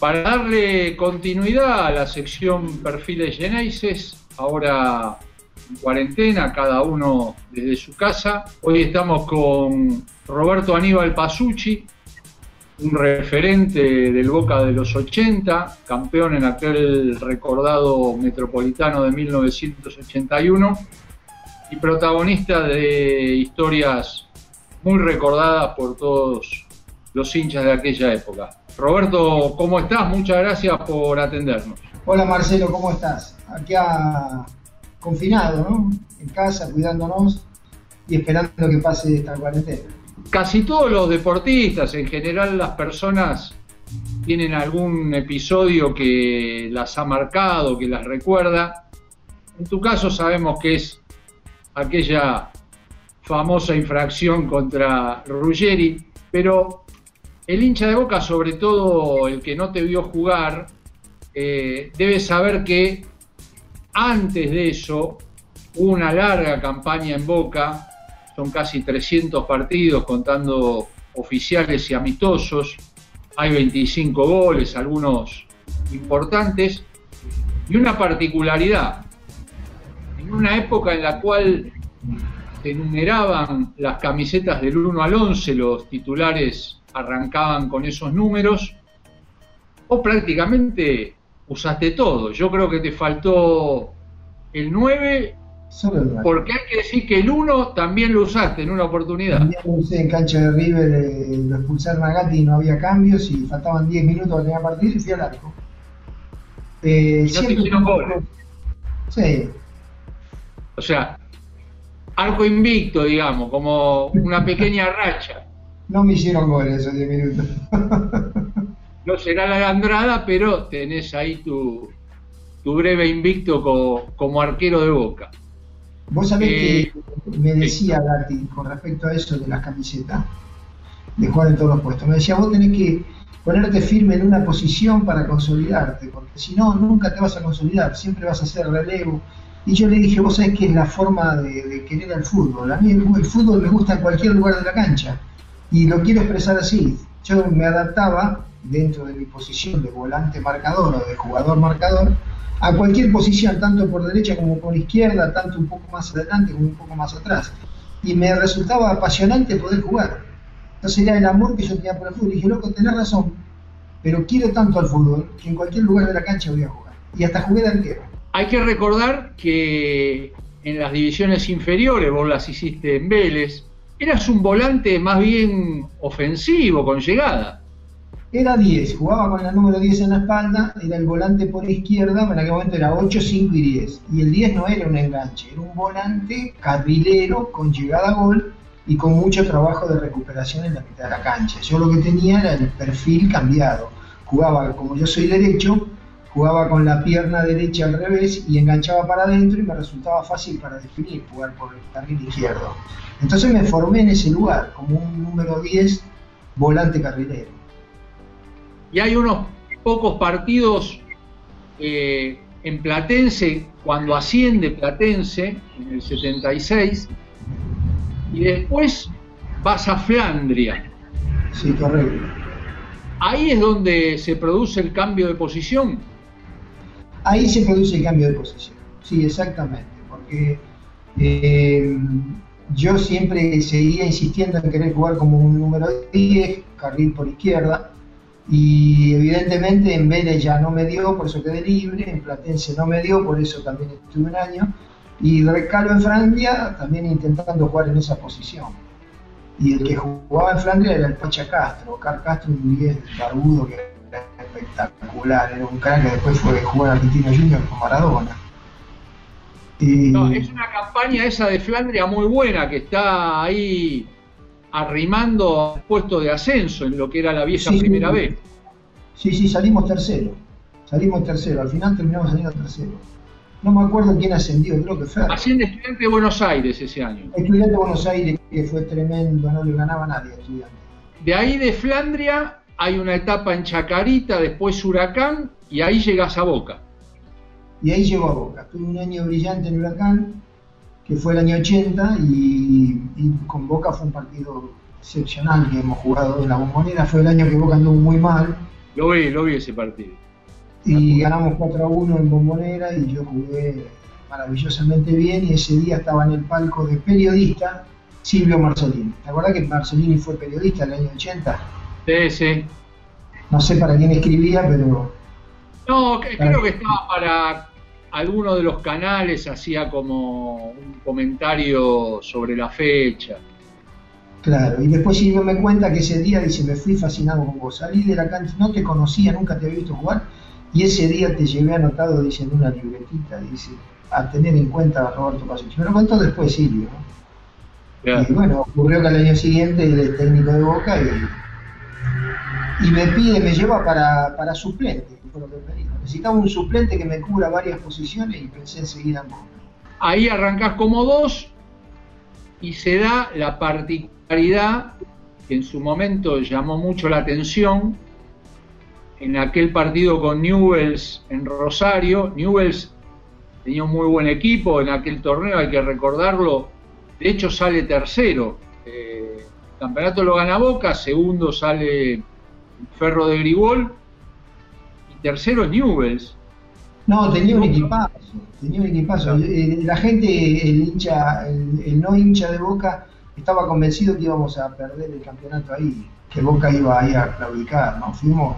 Para darle continuidad a la sección Perfiles Geneises, ahora en cuarentena, cada uno desde su casa, hoy estamos con Roberto Aníbal Pasucci, un referente del Boca de los 80, campeón en aquel recordado metropolitano de 1981 y protagonista de historias muy recordadas por todos los hinchas de aquella época. Roberto, ¿cómo estás? Muchas gracias por atendernos. Hola Marcelo, ¿cómo estás? Aquí confinado, ¿no? En casa, cuidándonos y esperando que pase esta cuarentena. Casi todos los deportistas, en general las personas, tienen algún episodio que las ha marcado, que las recuerda. En tu caso sabemos que es aquella famosa infracción contra Ruggeri, pero el hincha de Boca, sobre todo el que no te vio jugar, eh, debe saber que antes de eso hubo una larga campaña en Boca, son casi 300 partidos contando oficiales y amistosos, hay 25 goles, algunos importantes, y una particularidad, en una época en la cual se enumeraban las camisetas del 1 al 11, los titulares arrancaban con esos números, o prácticamente usaste todo. Yo creo que te faltó el 9, porque hay que decir que el 1 también lo usaste en una oportunidad. También lo usé en cancha de River, eh, lo expulsaron a Gatti y no había cambios y faltaban 10 minutos para terminar partido y fui al arco. Eh, y no te hicieron goles. Sí. O sea, arco invicto, digamos, como una pequeña racha. No me hicieron goles esos 10 minutos. no será la Andrada, pero tenés ahí tu, tu breve invicto como, arquero de boca. Vos sabés que eh, me decía Gatti con respecto a eso de las camisetas, de jugar en todos los puestos. Me decía, vos tenés que ponerte firme en una posición para consolidarte, porque si no, nunca te vas a consolidar, siempre vas a hacer relevo. Y yo le dije, vos sabés que es la forma de, de querer al fútbol. A mí el fútbol me gusta en cualquier lugar de la cancha y lo quiero expresar así. Yo me adaptaba dentro de mi posición de volante marcador o de jugador marcador a cualquier posición, tanto por derecha como por izquierda, tanto un poco más adelante como un poco más atrás. Y me resultaba apasionante poder jugar. Entonces era el amor que yo tenía por el fútbol. Y dije, loco, tenés razón, pero quiero tanto al fútbol que en cualquier lugar de la cancha voy a jugar. Y hasta jugué de arquero. Hay que recordar que en las divisiones inferiores, vos las hiciste en Vélez, eras un volante más bien ofensivo, con llegada. Era 10, jugaba con la número 10 en la espalda, era el volante por izquierda, en aquel momento era 8, 5 y 10. Y el 10 no era un enganche, era un volante carrilero con llegada a gol y con mucho trabajo de recuperación en la mitad de la cancha. Yo lo que tenía era el perfil cambiado. Jugaba, como yo soy derecho, jugaba con la pierna derecha al revés y enganchaba para adentro y me resultaba fácil para definir, jugar por el carril izquierdo. Entonces me formé en ese lugar, como un número 10 volante carrilero. Y hay unos pocos partidos eh, en Platense, cuando asciende Platense, en el 76, y después vas a Flandria. Sí, correcto. Ahí es donde se produce el cambio de posición. Ahí se produce el cambio de posición, sí, exactamente, porque eh, yo siempre seguía insistiendo en querer jugar como un número 10, carril por izquierda, y evidentemente en Vélez ya no me dio, por eso quedé libre, en Platense no me dio, por eso también estuve un año, y recalo en Francia también intentando jugar en esa posición. Y el que jugaba en Flandria era el Pacha Castro, Car Castro, un 10 barbudo que espectacular, era un crack que después fue jugar Argentina Junior con Maradona. No, es una campaña esa de Flandria muy buena que está ahí arrimando al puesto de ascenso en lo que era la vieja primera vez. Sí, sí, salimos tercero. Salimos tercero. Al final terminamos saliendo tercero. No me acuerdo quién ascendió, creo que fue. Asciende Estudiante de Buenos Aires ese año. Estudiante de Buenos Aires, que fue tremendo, no le ganaba a nadie Estudiante. De ahí de Flandria hay una etapa en Chacarita, después Huracán, y ahí llegas a Boca y ahí llegó a Boca. Tuve un año brillante en Huracán, que fue el año 80, y, con Boca fue un partido excepcional que hemos jugado en la bombonera. Fue el año que Boca anduvo muy mal, Lo vi, lo vi ese partido. Y ganamos 4 a 1 en Bombonera y yo jugué maravillosamente bien y ese día estaba en el palco de periodista Silvio Marzolini. ¿Te acuerdas que Marzolini fue periodista en el año 80? Sí, sí. No sé para quién escribía, pero... No, creo que estaba para alguno de los canales, hacía como un comentario sobre la fecha. Claro, y después me cuenta que ese día dice, me fui fascinado con vos, salí de la cancha, no te conocía, nunca te había visto jugar, y ese día te llevé anotado, dice, en una libretita, dice, a tener en cuenta a Roberto Pasucci. Me lo contó después Silvio, Y bueno, ocurrió que al año siguiente él es técnico de Boca y, y me pide, me lleva para, para suplente, fue lo que me dijo. Necesitaba un suplente que me cubra varias posiciones y pensé en seguir a Boca. Ahí arrancás como dos y se da la particularidad que en su momento llamó mucho la atención en aquel partido con Newells en Rosario. Newells tenía un muy buen equipo en aquel torneo, hay que recordarlo. De hecho, sale tercero. Eh, el campeonato lo gana Boca, segundo sale Ferro de Gribol y tercero Newells. No, tenía un equipazo, tenía un equipazo. Eh, la gente, el hincha, el, no hincha de Boca, estaba convencido que íbamos a perder el campeonato ahí, que Boca iba ahí a claudicar, ¿no? Fuimos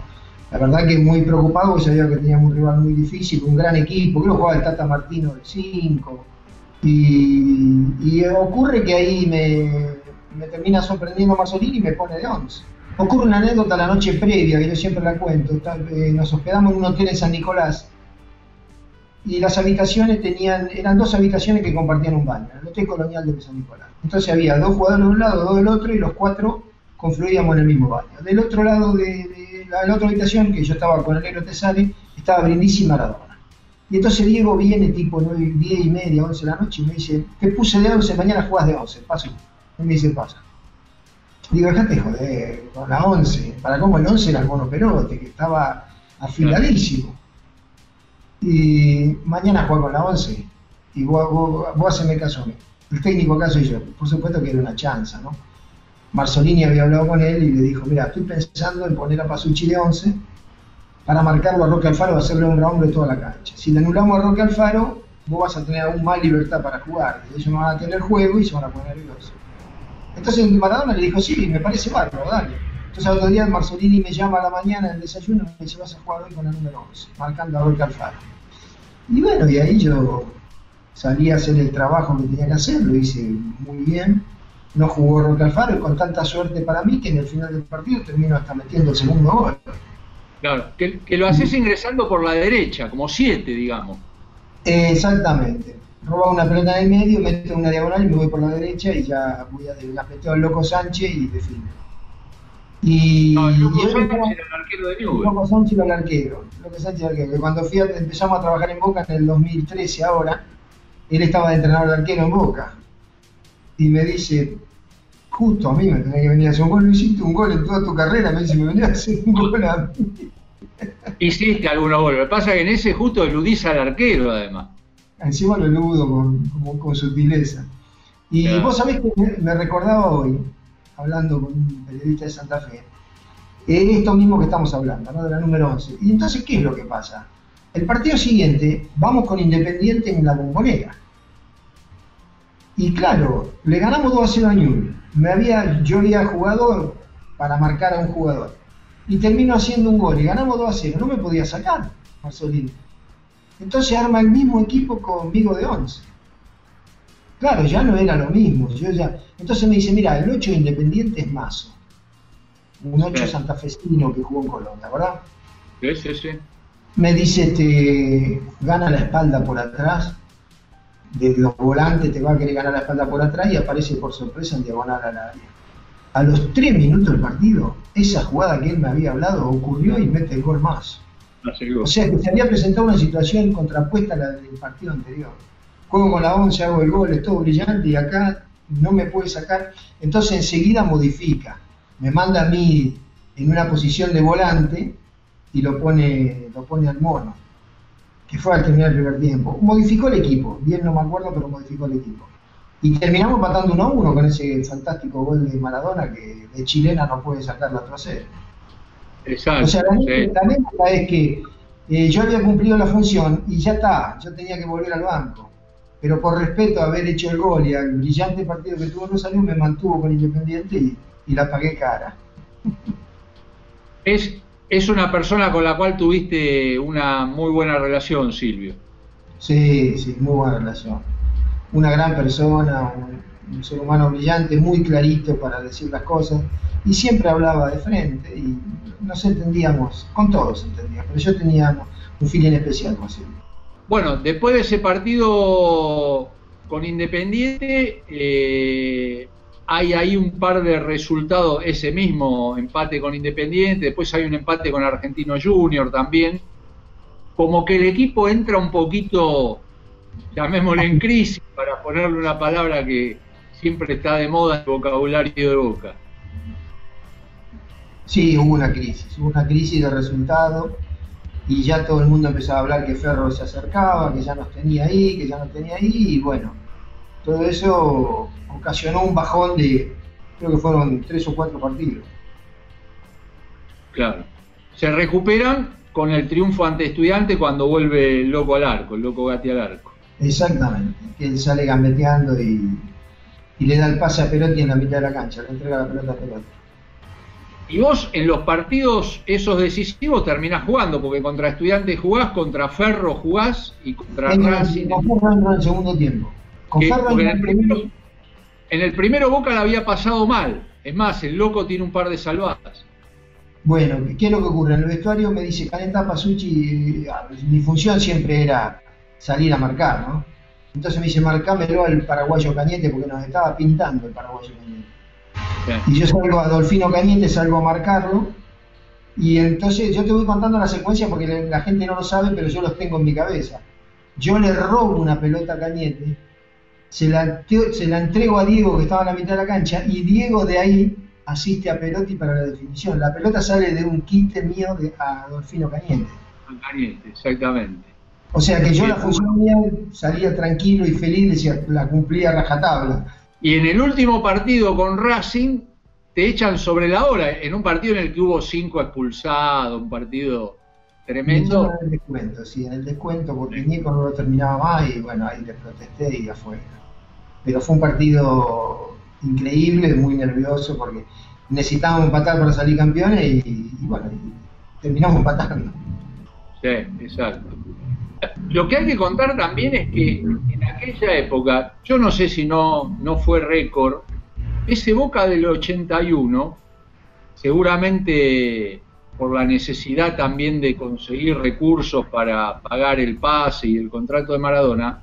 la verdad que muy preocupado porque sabía que teníamos un rival muy difícil, un gran equipo, creo que jugaba el Tata Martino de 5. Y, ocurre que ahí me, termina sorprendiendo Marzolini y me pone de 11. Ocurre una anécdota la noche previa, que yo siempre la cuento. Nos hospedamos en un hotel en San Nicolás y las habitaciones eran dos habitaciones que compartían un baño, el hotel colonial de San Nicolás. Entonces había dos jugadores de un lado, dos del otro y los cuatro confluíamos en el mismo baño. Del otro lado de, la, otra habitación, que yo estaba con el negro Tesari, estaba Brindisi Maradona. Y entonces Diego viene tipo 9, 10 y media, 11 de la noche y me dice, te puse de 11, mañana jugás de 11, paso. Y me dice, pasa. Digo, déjate joder, con la 11. Para cómo el 11 era el mono Perote, que estaba afiladísimo. Y mañana juego con la 11 y vos, vos, vos haceme caso a mí. El técnico acá soy yo. Por supuesto que era una chanza, ¿no? Marzolini había hablado con él y le dijo, mira, estoy pensando en poner a Pasucci de 11 para marcarlo a Roque Alfaro, hacerle un hombre toda la cancha. Si le anulamos a Roque Alfaro, vos vas a tener aún más libertad para jugar. Ellos no van a tener juego y se van a poner nerviosos. Entonces Maradona le dijo, sí, me parece bárbaro, dale. Entonces otro día Marzolini me llama a la mañana en el desayuno y me dice, vas a jugar hoy con el número 11, marcando a Roque Alfaro. Y bueno, y ahí yo salí a hacer el trabajo que tenía que hacer, lo hice muy bien no jugó Roque Alfaro y con tanta suerte para mí que en el final del partido terminó hasta metiendo el segundo gol. Claro, que, lo haces ingresando por la derecha, como siete, digamos. exactamente. Roba una pelota en el medio, mete una diagonal y me voy por la derecha y ya voy a la al Loco Sánchez y define. Y, no, el Loco Sánchez era el arquero de Newell. Loco Sánchez era el arquero. Loco Sánchez era el arquero. Cuando fui empezamos a trabajar en Boca en el 2013 ahora, él estaba de entrenador de arquero en Boca y me dice, justo a mí me tenía que venir a hacer un gol, no hiciste un gol en toda tu carrera, me dice, me venía a hacer un gol a mí. Hiciste algunos goles, lo que pasa es que en ese justo eludís al arquero además. Encima lo eludo con, con sutileza. Y vos sabés que me, recordaba hoy, hablando con un periodista de Santa Fe, esto mismo que estamos hablando, ¿no? de la número 11. Y entonces, ¿qué es lo que pasa? El partido siguiente, vamos con Independiente en la bombonera. Y claro, le ganamos 2 a 0 a Newell. Me había, yo había jugado para marcar a un jugador. Y termino haciendo un gol y ganamos 2 a 0. No me podía sacar, Marcelino. Entonces arma el mismo equipo conmigo de 11. Claro, ya no era lo mismo. Yo ya... Entonces me dice, mira, el 8 Independiente es Mazo. Un 8 santafesino que jugó en Colombia, ¿verdad? Sí, sí, sí. Me dice, te gana la espalda por atrás de los volantes te va a querer ganar la espalda por atrás y aparece por sorpresa en diagonal al área. A los tres minutos del partido, esa jugada que él me había hablado ocurrió y mete el gol más. O sea que se había presentado una situación contrapuesta a la del partido anterior. Juego con la 11, hago el gol, es todo brillante y acá no me puede sacar. Entonces enseguida modifica. Me manda a mí en una posición de volante y lo pone, lo pone al mono que fue al terminar el primer tiempo. Modificó el equipo, bien no me acuerdo, pero modificó el equipo. Y terminamos matando 1 a 1 con ese fantástico gol de Maradona que de chilena no puede sacar la trasera. Exacto. O sea, la, anécdota es que eh, yo había cumplido la función y ya está, yo tenía que volver al banco. Pero por respeto a haber hecho el gol y al brillante partido que tuvo Rosario, me mantuvo con Independiente y, y la pagué cara. Es, es una persona con la cual tuviste una muy buena relación, Silvio. Sí, sí, muy buena relación. Una gran persona, un, ser humano brillante, muy clarito para decir las cosas y siempre hablaba de frente y nos entendíamos, con todos entendíamos, pero yo tenía un feeling especial con Silvio. Bueno, después de ese partido con Independiente, eh, hay ahí un par de resultados, ese mismo empate con Independiente, después hay un empate con Argentino Junior también, como que el equipo entra un poquito, llamémosle en crisis, para ponerle una palabra que siempre está de moda el vocabulario de Boca. Sí, hubo una crisis, hubo una crisis de resultado y ya todo el mundo empezaba a hablar que Ferro se acercaba, que ya nos tenía ahí, que ya no tenía ahí, y bueno, todo eso ocasionó un bajón de, creo que fueron tres o cuatro partidos. Claro. Se recuperan con el triunfo ante estudiante cuando vuelve el loco al arco, el loco Gatti al arco. Exactamente, que él sale gambeteando y, y le da el pase a Perotti en la mitad de la cancha, le entrega la pelota a Perotti. Y vos en los partidos esos decisivos terminás jugando, porque contra estudiantes jugás, contra Ferro jugás y contra Racing. en el segundo tiempo en, el primero, Boca la había pasado mal. Es más, el loco tiene un par de salvadas. Bueno, ¿qué es lo que ocurre? En el vestuario me dice, Calenta Pasucci, ah, mi función siempre era salir a marcar, ¿no? Entonces me dice, marcámelo al paraguayo Cañete porque nos estaba pintando el paraguayo Cañete. Y yo salgo a Dolfino Cañete, salgo a marcarlo. Y entonces yo te voy contando la secuencia porque la gente no lo sabe, pero yo los tengo en mi cabeza. Yo le robo una pelota a Cañete se la, se la entrego a Diego que estaba en la mitad de la cancha y Diego de ahí asiste a Pelotti para la definición. La pelota sale de un quite mío de, a Adolfino Cañete. Cañete, exactamente. O sea que yo la función mía salía tranquilo y feliz, decía, la cumplía rajatabla. Y en el último partido con Racing te echan sobre la hora, en un partido en el que hubo cinco expulsados, un partido tremendo. En el descuento, sí, en el descuento, porque Nico no lo terminaba más y bueno, ahí le protesté y afuera pero fue un partido increíble, muy nervioso, porque necesitábamos empatar para salir campeones y, bueno, terminamos empatando. Sí, exacto. Lo que hay que contar también es que en aquella época, yo no sé si no, no fue récord, ese Boca del 81, seguramente por la necesidad también de conseguir recursos para pagar el pase y el contrato de Maradona,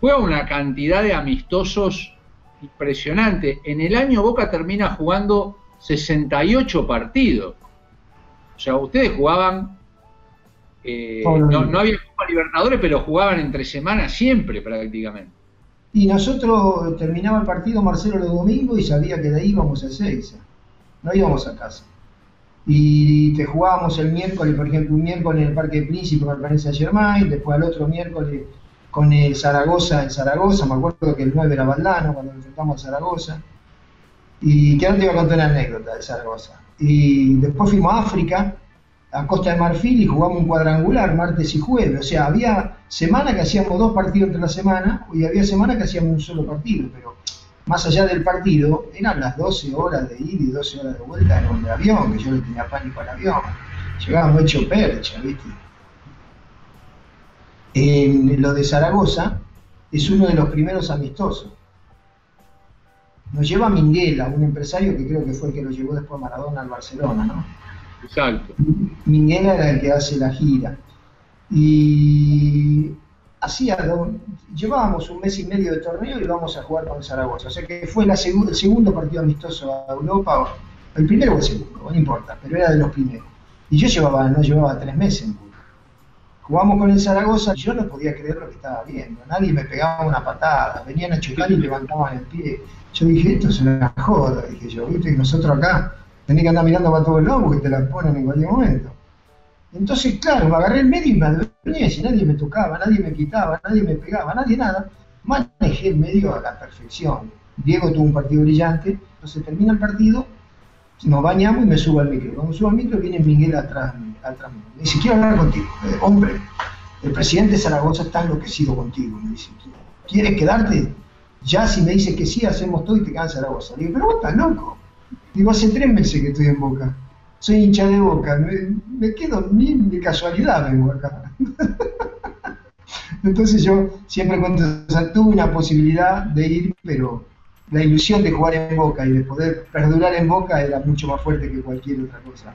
juega una cantidad de amistosos impresionante. En el año Boca termina jugando 68 partidos. O sea, ustedes jugaban, eh, no, había Copa Libertadores, pero jugaban entre semanas siempre prácticamente. Y nosotros terminaba el partido Marcelo los domingos y sabía que de ahí íbamos a Seiza. No íbamos a casa. Y te jugábamos el miércoles, por ejemplo, un miércoles en el Parque Príncipe con el Paris Saint Germain, después al otro miércoles con el Zaragoza en Zaragoza, me acuerdo que el 9 era Valdano cuando enfrentamos a Zaragoza, y que ahora te iba a contar una anécdota de Zaragoza. Y después fuimos a África, a Costa de Marfil, y jugamos un cuadrangular martes y jueves. O sea, había semana que hacíamos dos partidos entre la semana, y había semana que hacíamos un solo partido, pero más allá del partido, eran las 12 horas de ida y 12 horas de vuelta en el avión, que yo le tenía pánico al avión. Llegábamos hecho percha, ¿viste? En lo de Zaragoza es uno de los primeros amistosos. Nos lleva Minguela, un empresario que creo que fue el que lo llevó después Maradona al Barcelona, ¿no? Exacto. Minguela era el que hace la gira. Y hacía, llevábamos un mes y medio de torneo y íbamos a jugar con Zaragoza. O sea que fue el segundo partido amistoso a Europa, el primero o el segundo, no importa, pero era de los primeros. Y yo llevaba, no llevaba tres meses Jugamos con el Zaragoza, yo no podía creer lo que estaba viendo. Nadie me pegaba una patada, venían a chocar y levantaban el pie. Yo dije, esto es una joda, dije yo, viste que nosotros acá tenés que andar mirando para todos lados porque te la ponen en cualquier momento. Entonces, claro, me agarré el medio y me advertí, si nadie me tocaba, nadie me quitaba, nadie me pegaba, nadie nada. Manejé el medio a la perfección. Diego tuvo un partido brillante, entonces termina el partido Nos bañamos y me subo al micro. Cuando subo al micro viene Miguel atrás, atrás mío. Me dice, quiero hablar contigo. Hombre, el presidente Zaragoza está enloquecido contigo. Me dice, ¿quieres quedarte? Ya si me dices que sí, hacemos todo y te quedas Zaragoza. Le digo, pero vos estás loco. Digo, hace tres meses que estoy en Boca. Soy hincha de Boca. Me, quedo ni de casualidad vengo acá. Entonces yo siempre cuento, o tuve una posibilidad de ir, pero la ilusión de jugar en Boca y de poder perdurar en Boca era mucho más fuerte que cualquier otra cosa.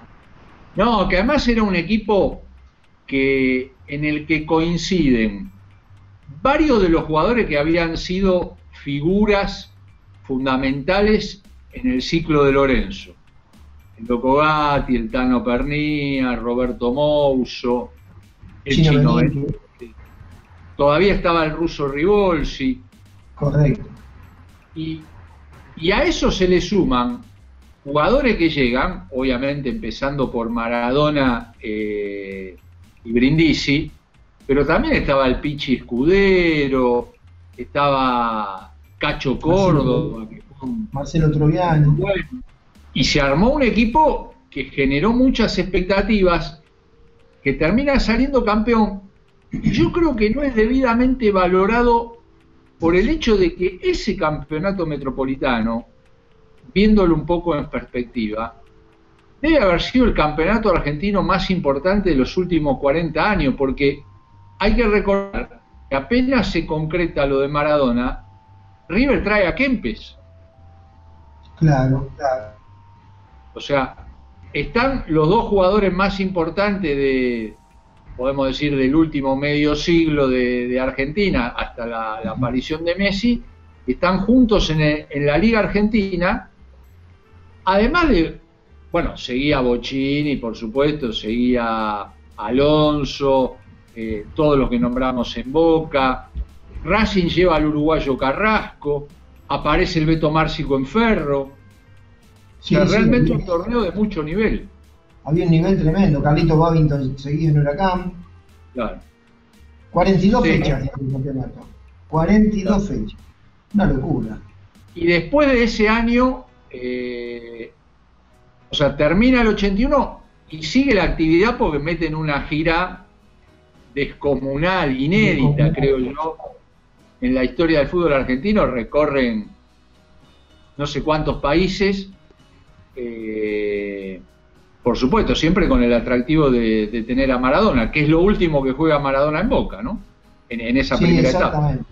No, que además era un equipo que en el que coinciden varios de los jugadores que habían sido figuras fundamentales en el ciclo de Lorenzo. El Loco Gatti, el Tano Pernía, Roberto Mouso, el Chino, Todavía estaba el ruso Rivolsi. Correcto. Y, a eso se le suman jugadores que llegan, obviamente empezando por Maradona eh, y Brindisi, pero también estaba el Pichi Escudero, estaba Cacho Córdoba, Marcelo, Troviano. y se armó un equipo que generó muchas expectativas, que termina saliendo campeón. Yo creo que no es debidamente valorado por el hecho de que ese campeonato metropolitano, viéndolo un poco en perspectiva, debe haber sido el campeonato argentino más importante de los últimos 40 años, porque hay que recordar que apenas se concreta lo de Maradona, River trae a Kempes. Claro, claro. O sea, están los dos jugadores más importantes de, podemos decir, del último medio siglo de, Argentina hasta la, aparición de Messi, están juntos en, la Liga Argentina, además de, bueno, seguía Bochini, por supuesto, seguía Alonso, eh, todos los que nombramos en Boca, Racing lleva al uruguayo Carrasco, aparece el Beto Márcico en Ferro, realmente un torneo de mucho nivel había un nivel tremendo. Carlito Babington seguía en Huracán. Claro. 42 fechas en el campeonato. 42 fechas. Una locura. Y después de ese año, eh, o sea, termina el 81 y sigue la actividad porque meten una gira descomunal, inédita, creo yo, en la historia del fútbol argentino. Recorren no sé cuántos países. Eh, por supuesto, siempre con el atractivo de, tener a Maradona, que es lo último que juega Maradona en Boca, ¿no? En, esa sí, primera exactamente.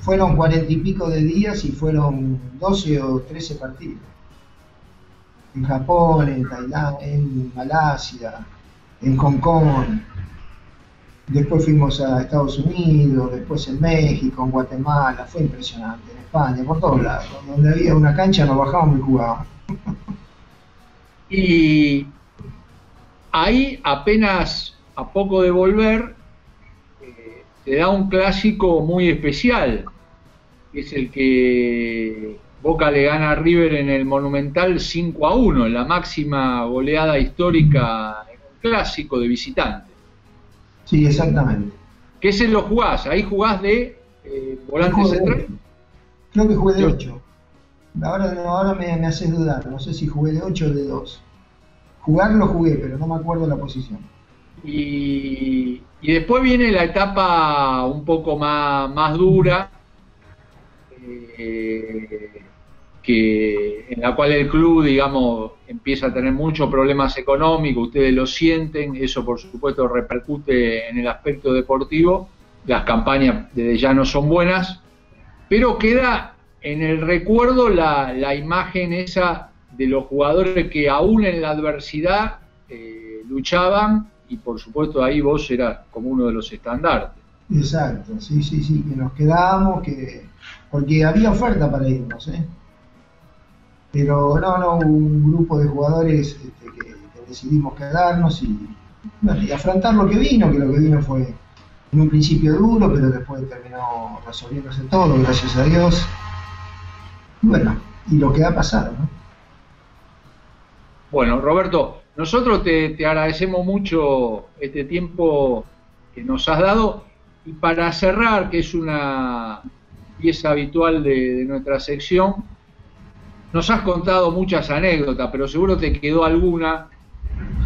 Fueron cuarenta y pico de días y fueron 12 o 13 partidos. En Japón, en Tailandia, en Malasia, en Hong Kong. Después fuimos a Estados Unidos, después en México, en Guatemala. Fue impresionante, en España, por todos lados. Donde había una cancha nos bajábamos y jugábamos. Y ahí apenas a poco de volver, eh, se da un clásico muy especial, que es el que Boca le gana a River en el Monumental 5 a 1, la máxima goleada histórica en un clásico de visitante. Sí, exactamente. ¿Qué se lo jugás? Ahí jugás de eh, volante central. Creo que jugué de 8. Ahora, me, me, haces dudar, no sé si jugué de 8 o de 2. Jugar lo jugué, pero no me acuerdo la posición. Y, después viene la etapa un poco más, más dura, eh, que, en la cual el club, digamos, empieza a tener muchos problemas económicos, ustedes lo sienten, eso por supuesto repercute en el aspecto deportivo, las campañas desde ya no son buenas, pero queda en el recuerdo la, imagen esa de los jugadores que aún en la adversidad eh, luchaban y por supuesto ahí vos eras como uno de los estandartes. Exacto, sí, sí, sí, que nos quedábamos, que porque había oferta para irnos, ¿eh? pero no, no, un grupo de jugadores este, que, decidimos quedarnos y, y afrontar lo que vino, que lo que vino fue en un principio duro, pero después terminó resolviéndose todo, gracias a Dios y lo que ha pasado, ¿no? Bueno, Roberto, nosotros te, agradecemos mucho este tiempo que nos has dado y para cerrar, que es una pieza habitual de, nuestra sección, nos has contado muchas anécdotas, pero seguro te quedó alguna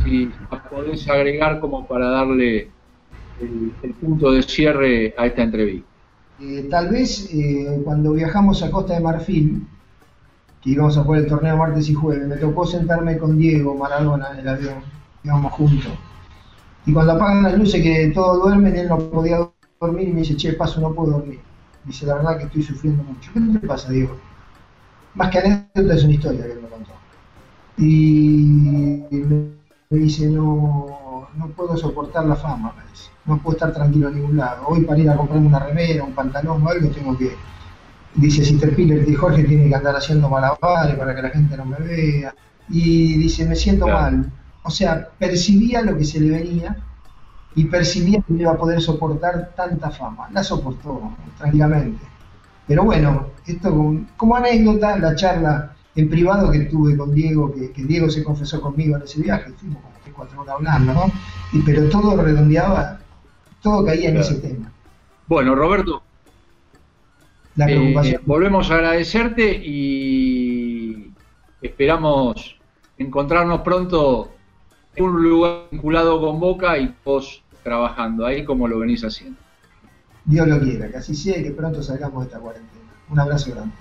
si podés agregar como para darle el, punto de cierre a esta entrevista. Eh, tal vez eh, cuando viajamos a Costa de Marfil, que íbamos a jugar el torneo martes y jueves, me tocó sentarme con Diego Maradona en el avión, íbamos juntos. Y cuando apagan las luces que todos duermen, él no podía dormir y me dice, che, paso, no puedo dormir. Dice, la verdad que estoy sufriendo mucho. ¿Qué te pasa, Diego? Más que anécdota es una historia que me contó. Y me dice, no, no puedo soportar la fama, me dice. No puedo estar tranquilo en ningún lado. Hoy para ir a comprarme una remera, un pantalón o algo, tengo que... Dice Sister Piller que Jorge tiene que andar haciendo malabares para que la gente no me vea. Y dice, me siento mal. O sea, percibía lo que se le venía y percibía que no iba a poder soportar tanta fama. La soportó tranquilamente. Pero bueno, esto como, anécdota, la charla en privado que tuve con Diego, que, Diego se confesó conmigo en ese viaje, fuimos como que cuatro horas hablando, ¿no? Y, pero todo redondeaba, todo caía en ese tema. Bueno, Roberto, la preocupación. Eh, volvemos a agradecerte y esperamos encontrarnos pronto en un lugar vinculado con Boca y vos trabajando ahí como lo venís haciendo. Dios lo quiera, que así sea y que pronto salgamos de esta cuarentena. Un abrazo grande.